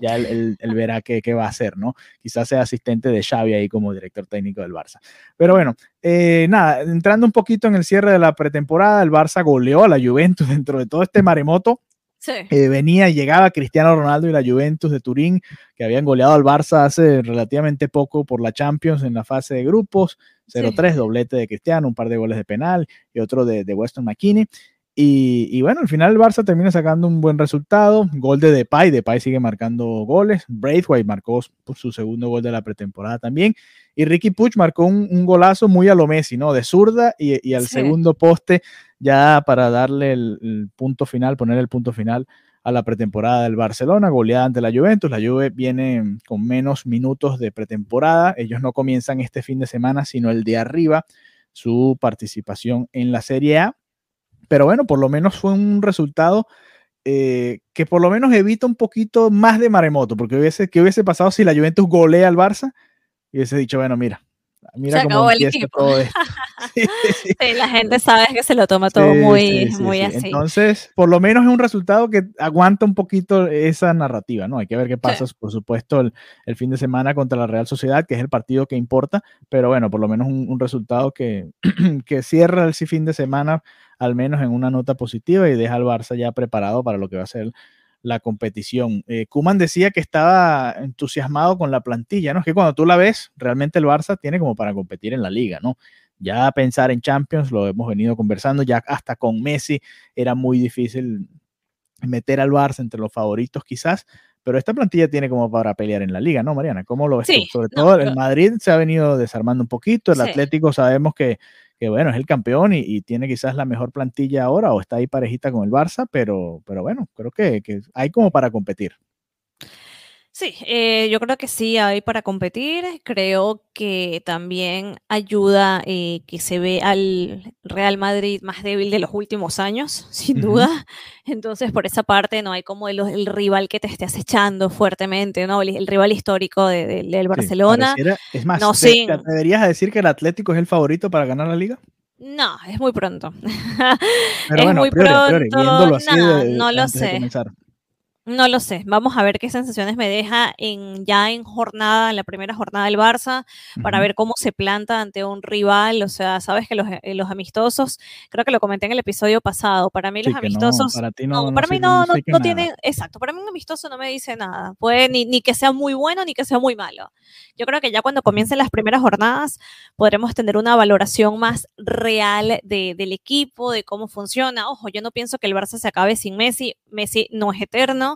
ya él, verá qué, va a hacer, ¿no? Quizás sea asistente de Xavi ahí como director técnico del Barça. Pero bueno, eh, nada, entrando un poquito en el cierre de la pretemporada, el Barça goleó a la Juventus dentro de todo este maremoto eh, venía y llegaba Cristiano Ronaldo y la Juventus de Turín, que habían goleado al Barça hace relativamente poco por la Champions en la fase de grupos. 0-3, doblete de Cristiano, un par de goles de penal y otro de, de Weston McKinney. Y, bueno, al final el Barça termina sacando un buen resultado. Gol de Depay, Depay sigue marcando goles. Braithwaite marcó su segundo gol de la pretemporada también. Y Ricky Puch marcó un, golazo muy a lo Messi, ¿no? De zurda y, al segundo poste ya para darle el, punto final, poner el punto final a la pretemporada del Barcelona, goleada ante la Juventus. La Juve viene con menos minutos de pretemporada. Ellos no comienzan este fin de semana, sino el de arriba, su participación en la Serie A pero bueno, por lo menos fue un resultado eh, que por lo menos evita un poquito más de maremoto, porque hubiese, ¿qué hubiese pasado si la Juventus golea al Barça? Y hubiese dicho, bueno, mira, mira cómo empieza todo esto. Sí, la gente sabe que se lo toma todo muy, muy así. Entonces, por lo menos es un resultado que aguanta un poquito esa narrativa, ¿no? Hay que ver qué pasa, por supuesto, el, el, fin de semana contra la Real Sociedad, que es el partido que importa, pero bueno, por lo menos un, un resultado que, que cierra el fin de semana al menos en una nota positiva y deja al Barça ya preparado para lo que va a ser la competición. Eh, Kuman decía que estaba entusiasmado con la plantilla, ¿no? Es que cuando tú la ves, realmente el Barça tiene como para competir en la liga, ¿no? Ya pensar en Champions, lo hemos venido conversando, ya hasta con Messi era muy difícil meter al Barça entre los favoritos quizás, pero esta plantilla tiene como para pelear en la liga, ¿no, Mariana? ¿Cómo lo ves tú? Sobre todo el Madrid se ha venido desarmando un poquito, el Atlético sabemos que que bueno, es el campeón y, tiene quizás la mejor plantilla ahora o está ahí parejita con el Barça, pero, pero bueno, creo que, hay como para competir. Sí, eh, yo creo que sí hay para competir. Creo que también ayuda eh, que se ve al Real Madrid más débil de los últimos años, sin duda. Entonces, por esa parte, no hay como el, el rival que te esté acechando fuertemente, ¿no? El, rival histórico del Barcelona. es más, no, ¿te, atreverías a decir que el Atlético es el favorito para ganar la liga? No, es muy pronto. es muy pronto. no lo sé. No lo sé. Vamos a ver qué sensaciones me deja en ya en jornada, en la primera jornada del Barça, para ver cómo se planta ante un rival. O sea, sabes que los, eh, los amistosos, creo que lo comenté en el episodio pasado. Para mí los amistosos, para, ti no, para mí no, no, tienen, exacto. Para mí un amistoso no me dice nada. Puede ni, ni que sea muy bueno ni que sea muy malo. Yo creo que ya cuando comiencen las primeras jornadas podremos tener una valoración más real de, del equipo, de cómo funciona. Ojo, yo no pienso que el Barça se acabe sin Messi. Messi no es eterno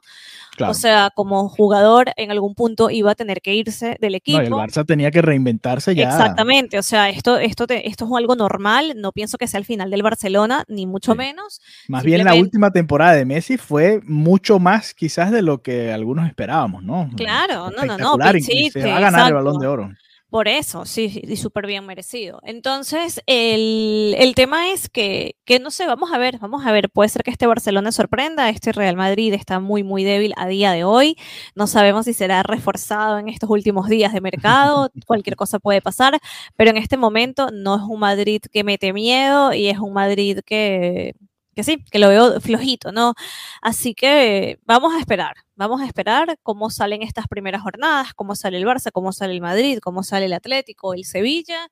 o sea, como jugador en algún punto iba a tener que irse del equipo. el Barça tenía que reinventarse ya. Exactamente, o sea, esto, esto, esto es algo normal, no pienso que sea el final del Barcelona, ni mucho menos. Más bien la última temporada de Messi fue mucho más quizás de lo que algunos esperábamos, ¿no? Claro, no, no, no. se va a ganar el balón de oro. Por eso, sí, y súper bien merecido. Entonces, el, tema es que, que, no sé, vamos a ver, vamos a ver, puede ser que este Barcelona sorprenda, este Real Madrid está muy, muy débil a día de hoy, no sabemos si será reforzado en estos últimos días de mercado, cualquier cosa puede pasar, pero en este momento no es un Madrid que mete miedo y es un Madrid que, que sí, que lo veo flojito, ¿no? Así que vamos a esperar, vamos a esperar cómo salen estas primeras jornadas, cómo sale el Barça, cómo sale el Madrid, cómo sale el Atlético, el Sevilla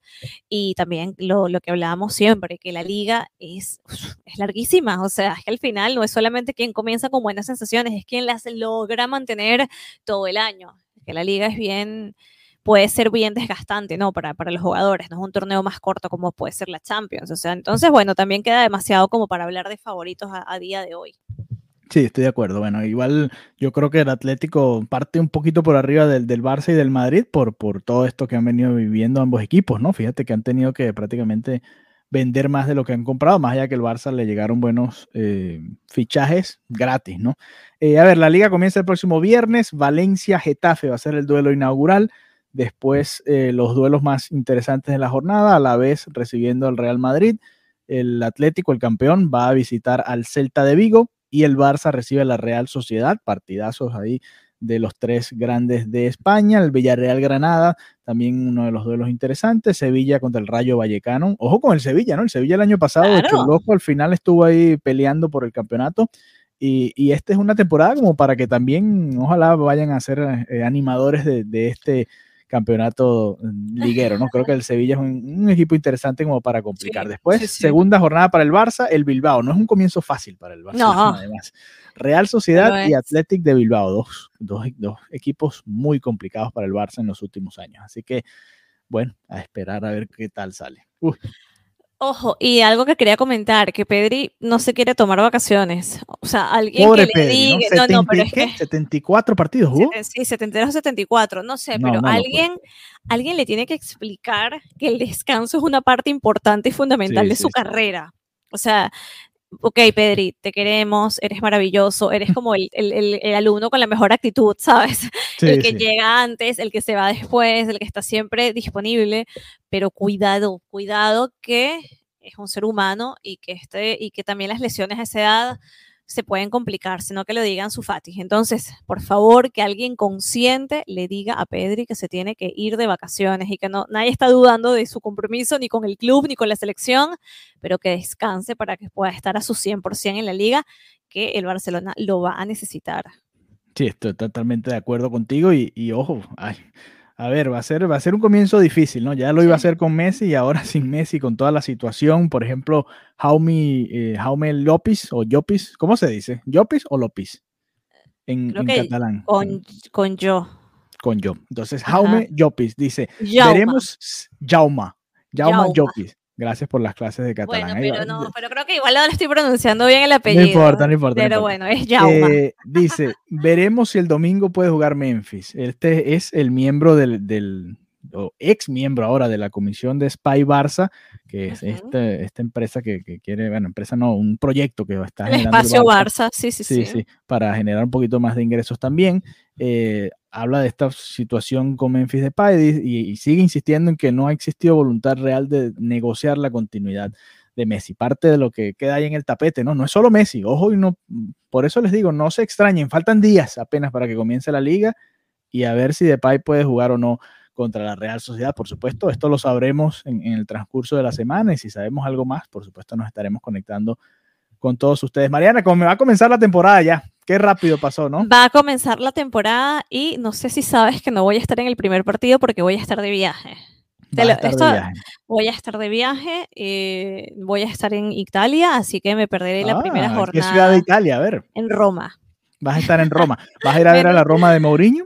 y también lo, que hablábamos siempre, que la liga es, es larguísima, o sea, es que al final no es solamente quien comienza con buenas sensaciones, es quien las logra mantener todo el año, que la liga es bien puede ser bien desgastante, ¿no? Para, para los jugadores, no es un torneo más corto como puede ser la Champions. O sea, entonces, bueno, también queda demasiado como para hablar de favoritos a, día de hoy. Sí, estoy de acuerdo. Bueno, igual yo creo que el Atlético parte un poquito por arriba del, del Barça y del Madrid por, por todo esto que han venido viviendo ambos equipos, ¿no? Fíjate que han tenido que prácticamente vender más de lo que han comprado, más allá que el Barça le llegaron buenos eh, fichajes gratis, ¿no? Eh, a ver, la liga comienza el próximo viernes, Valencia-Getafe va a ser el duelo inaugural. Después eh, los duelos más interesantes de la jornada, a la vez recibiendo al Real Madrid. El Atlético, el campeón, va a visitar al Celta de Vigo y el Barça recibe a la Real Sociedad, partidazos ahí de los tres grandes de España, el Villarreal Granada, también uno de los duelos interesantes, Sevilla contra el Rayo Vallecano, ojo con el Sevilla, ¿no? El Sevilla el año pasado, claro. loco, al final estuvo ahí peleando por el campeonato y, y esta es una temporada como para que también, ojalá vayan a ser eh, animadores de, de, este campeonato mm, liguero, ¿no? Creo que el Sevilla es un, equipo interesante como para complicar. Después, segunda jornada para el Barça, el Bilbao. No es un comienzo fácil para el Barça, no. además. Real Sociedad y Athletic de Bilbao, dos, dos, dos, equipos muy complicados para el Barça en los últimos años. Así que, bueno, a esperar a ver qué tal sale. Uy. Ojo, y algo que quería comentar, que Pedri no se quiere tomar vacaciones. O sea, alguien que le diga... ¿no? no, pero es que... 74 partidos ¿uh? Sí, 72 74, no sé, pero alguien, alguien le tiene que explicar que el descanso es una parte importante y fundamental de su carrera. O sea, ok, Pedri, te queremos, eres maravilloso, eres como el, el, el, alumno con la mejor actitud, ¿sabes? el que llega antes, el que se va después, el que está siempre disponible, pero cuidado, cuidado que es un ser humano y que, este, y que también las lesiones a esa edad se pueden complicar, sino que lo digan su Fatih. Entonces, por favor, que alguien consciente le diga a Pedri que se tiene que ir de vacaciones y que no nadie está dudando de su compromiso ni con el club ni con la selección, pero que descanse para que pueda estar a su 100% en la liga, que el Barcelona lo va a necesitar. Sí, estoy totalmente de acuerdo contigo y, y ojo, ay, a ver, va a ser, va a ser un comienzo difícil, ¿no? Ya lo iba a hacer con Messi y ahora sin Messi, con toda la situación. Por ejemplo, Jaume, eh, Jaume López o Llopis, ¿cómo se dice? ¿Llopis o López? En, catalán. Con, con yo. Con yo. Entonces, Jaume Llopis dice, veremos Jauma. Jauma, Llopis. Gracias por las clases de catalán. Bueno, pero, no, pero creo que igual lo estoy pronunciando bien el apellido. No importa, no importa. Pero bueno, es Jauma. Eh, dice, veremos si el domingo puede jugar Memphis. Este es el miembro del, del o ex miembro ahora de la comisión de Spy Barça, que es este- esta empresa que, que quiere, bueno, empresa no, un proyecto que está El generando espacio Barça. Barça, sí, sí, Sí, sí. sí, para generar un poquito más de ingresos también. Eh, habla de esta situación con Memphis Depay y, y- y sigue insistiendo en que no ha existido voluntad real de negociar la continuidad de Messi. Parte de lo que queda ahí en el tapete, ¿no? No es solo Messi, ojo, y no, por eso les digo, no se extrañen, faltan días apenas para que comience la liga y a ver si Depay puede jugar o no contra la Real Sociedad. Por supuesto, esto lo sabremos en, en el transcurso de la semana y si sabemos algo más, por supuesto, nos estaremos conectando con todos ustedes. Mariana, como me va a comenzar la temporada ya, qué rápido pasó, ¿no? Va a comenzar la temporada y no sé si sabes que no voy a estar en el primer partido porque voy a estar de viaje. Va a lo- estar de esto- viaje. Voy a estar de viaje, eh, voy a estar en Italia, así que me perderé la primera Ah, ¿Qué jornada ciudad de Italia? A ver, en Roma. vas a estar en Roma. ¿Vas a ir a ver a la Roma de Mourinho?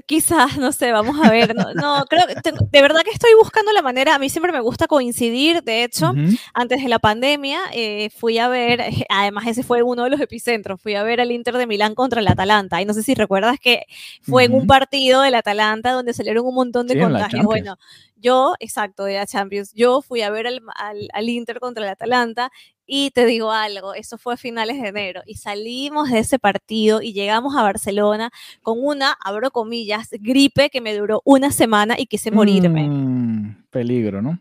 Quizás, no sé, vamos a ver. No, no, creo que de verdad que estoy buscando la manera. A mí siempre me gusta coincidir. De hecho, antes de la pandemia, eh, fui a ver, además ese fue uno de los epicentros, fui a ver al Inter de Milán contra el Atalanta. Y no sé si recuerdas que fue en un partido del Atalanta donde salieron un montón de Sí, contagios. Bueno, yo, exacto, de la Champions, yo fui a ver al, al- al Inter contra el Atalanta. Y te digo algo, eso fue a finales de enero y salimos de ese partido y llegamos a Barcelona con una, abro comillas, gripe que me duró una semana y quise morirme. Mm, peligro, ¿no?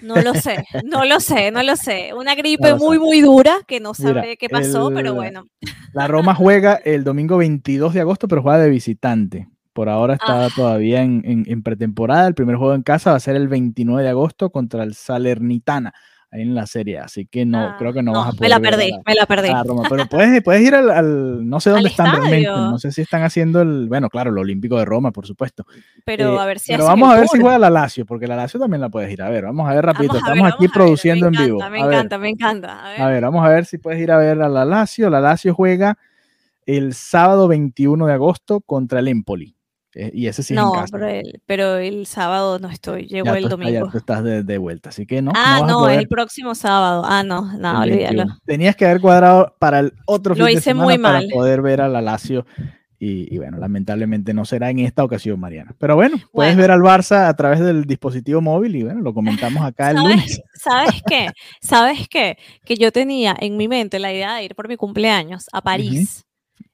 No lo sé, no lo sé, no lo sé. Una gripe muy, muy dura que no Mira, sabré qué pasó, pero bueno. La Roma juega el domingo 22 de agosto, pero juega de visitante. Por ahora está Ah. todavía en, en- en pretemporada. El primer juego en casa va a ser el 29 de agosto contra el Salernitana, ahí en la Serie. Así que no, Ah, creo que no, vas a poder me la perdí, la- me la perdí. a Roma. Pero puedes, puedes ir al, al- no sé dónde están realmente. estadio. No sé si están haciendo el, bueno, claro, el Olímpico de Roma, por supuesto. Pero Eh, a ver si pero hacen vamos el a ver si juega la Lazio, porque la Lazio también la puedes ir a ver. Vamos a ver rapidito. Ver, Estamos aquí ver, produciendo en vivo. Me A ver, encanta, me encanta. A ver. a ver, vamos a ver si puedes ir a ver a la Lazio. La Lazio juega el sábado 21 de agosto contra el Empoli. Eh, y ese sí es no, en casa. pero el, pero el sábado no estoy, llego el estás- ya domingo. tú estás de, de vuelta, así que no. ah, no, poder el próximo sábado. Ah, no, no, olvídalo. 21. Tenías que haber cuadrado para el otro Lo fin de hice semana muy para mal. poder ver a la Lazio. Y, y bueno, lamentablemente no será en esta ocasión, Mariana. Pero bueno, puedes Bueno. ver al Barça a través del dispositivo móvil y bueno, lo comentamos acá el ¿Sabes? lunes. ¿Sabes qué? ¿Sabes qué? Que yo tenía en mi mente la idea de ir por mi cumpleaños a París.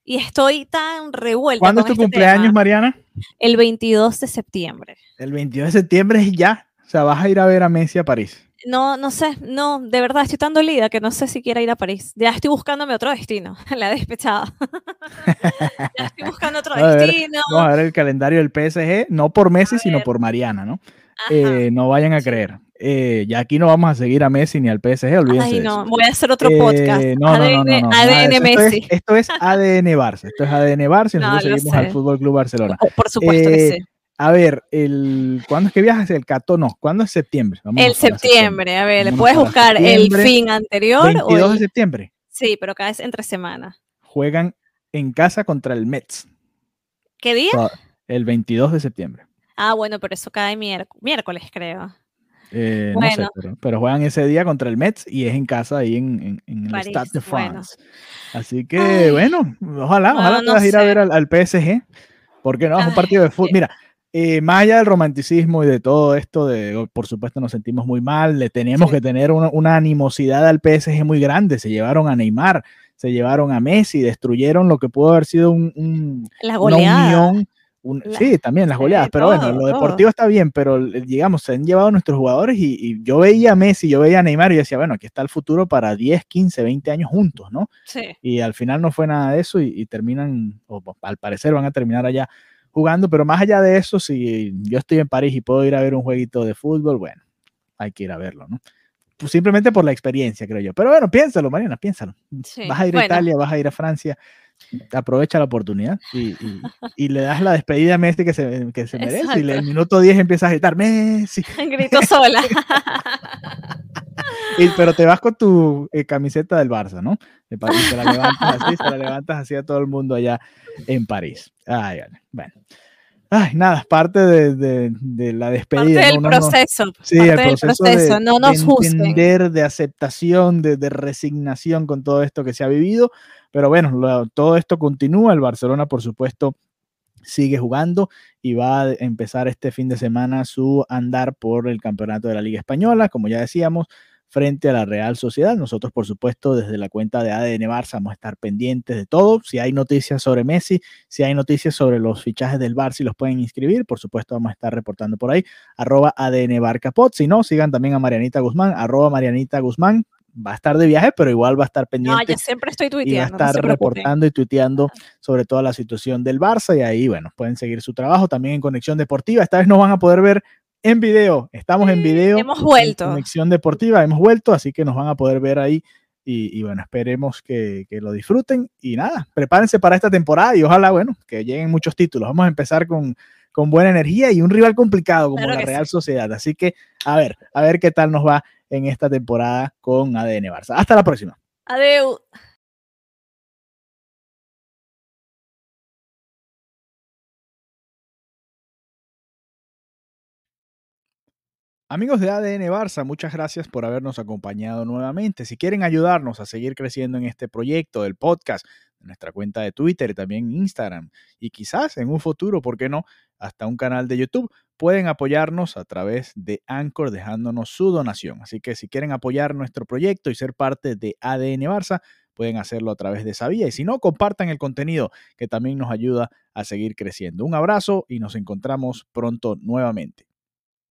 Y estoy tan revuelta. ¿Cuándo es tu este cumpleaños, tema. Mariana? El 22 de septiembre. El 22 de septiembre es ya. O sea, vas a ir a ver a Messi a París. No, no sé, no, de verdad estoy tan dolida que no sé si quiera ir a París. Ya estoy buscándome otro destino, la he despechado. ya estoy buscando otro A ver, destino. Vamos a ver el calendario del PSG, no por Messi, sino por Mariana, ¿no? Eh, no vayan a creer. Eh, ya aquí no vamos a seguir a Messi ni al PSG, olvídense Ay, de no, eso. voy a hacer otro Eh, podcast. no, no, no, ADN, no, no, nada de ADN eso. Esto es- Messi. Esto es, ADN Barça. Esto es ADN Barça y No, nosotros seguimos al. Fútbol Club Barcelona. Por supuesto que Eh, sí. A ver, el, ¿cuándo es que viajas? El 14, no, ¿cuándo es septiembre? Vámonos El septiembre, a ver, Vámonos puedes buscar el fin anterior o 22 de el- septiembre. Sí, pero cada vez entre semana. Juegan en casa contra el Mets. ¿Qué día? El 22 de septiembre. Ah, bueno, pero eso cae miérc- miércoles, creo. Eh, No sé, pero, pero juegan ese día contra el Mets y es en casa ahí en, en- en el París, Stade de bueno. France. Así que, Ay. bueno, ojalá, ojalá no puedas ir a sé. ver al, al PSG, porque no, es un partido de fútbol. Mira, eh, más allá del romanticismo y de todo esto, de, por supuesto nos sentimos muy mal, le tenemos Sí. que tener una, una animosidad al PSG muy grande. Se llevaron a Neymar, se llevaron a Messi, destruyeron lo que pudo haber sido un, un- La una unión. Un- La- sí, también las goleadas, pero bueno, todo, lo todo. deportivo está bien, pero eh, digamos, se han llevado nuestros jugadores y, y yo veía a Messi, yo veía a Neymar y decía, bueno, aquí está el futuro para 10, 15, 20 años juntos, ¿no? Sí. Y al final no fue nada de eso y, y terminan, o al parecer van a terminar allá jugando, pero más allá de eso, si yo estoy en París y puedo ir a ver un jueguito de fútbol, bueno, hay que ir a verlo, ¿no? Pues simplemente por la experiencia, creo yo. Pero bueno, piénsalo, Mariana, piénsalo. sí. Vas a ir a Bueno, Italia, vas a ir a Francia, aprovecha la oportunidad y, y- y le das la despedida a Messi que se, que se merece. Y le- el minuto 10 empiezas a gritar Messi, Grito sola. y- pero te vas con tu eh, camiseta del Barça, ¿no? De te la levantas así, te la levantas así a todo el mundo allá en París. Ay, vale, bueno. Ay, nada, parte de, de- de la Parte despedida. del ¿no? Uno no- proceso. Sí, parte el del proceso, proceso. de, no nos juzguen. entender, de aceptación, de, de resignación con todo esto que se ha vivido. Pero bueno, lo- todo esto continúa. El Barcelona, por supuesto, sigue jugando y va a empezar este fin de semana su andar por el campeonato de la Liga Española, como ya decíamos, frente a la Real Sociedad. Nosotros, por supuesto, desde la cuenta de ADN Barça vamos a estar pendientes de todo. Si hay noticias sobre Messi, si hay noticias sobre los fichajes del Barça, si los pueden inscribir, por supuesto, vamos a estar reportando por ahí, arroba ADN Barcapod. Si no, sigan también a Marianita Guzmán, arroba Marianita Guzmán, va a estar de viaje, pero igual va a estar pendiente. No, yo siempre estoy tuiteando. Y va a estar reportando y tuiteando sobre toda la situación del Barça. Y ahí, bueno, pueden seguir su trabajo también en Conexión Deportiva. Esta vez nos van a poder ver en video. Estamos en video. Hemos vuelto. Conexión Deportiva, hemos vuelto, así que nos van a poder ver ahí. Y, bueno, esperemos que, que, lo disfruten. Y nada, prepárense para esta temporada y ojalá, bueno, que lleguen muchos títulos. Vamos a empezar con, con buena energía y un rival complicado como la Real Sociedad. Así que, a ver, a ver qué tal nos va en esta temporada con ADN Barça. Hasta la próxima. Adiós. Amigos de ADN Barça, muchas gracias por habernos acompañado nuevamente. Si quieren ayudarnos a seguir creciendo en este proyecto del podcast, en nuestra cuenta de Twitter y también Instagram, y quizás en un futuro, ¿por qué no?, hasta un canal de YouTube, pueden apoyarnos a través de Anchor dejándonos su donación. Así que si quieren apoyar nuestro proyecto y ser parte de ADN Barça, pueden hacerlo a través de esa vía. Y si no, compartan el contenido que también nos ayuda a seguir creciendo. Un abrazo y nos encontramos pronto nuevamente.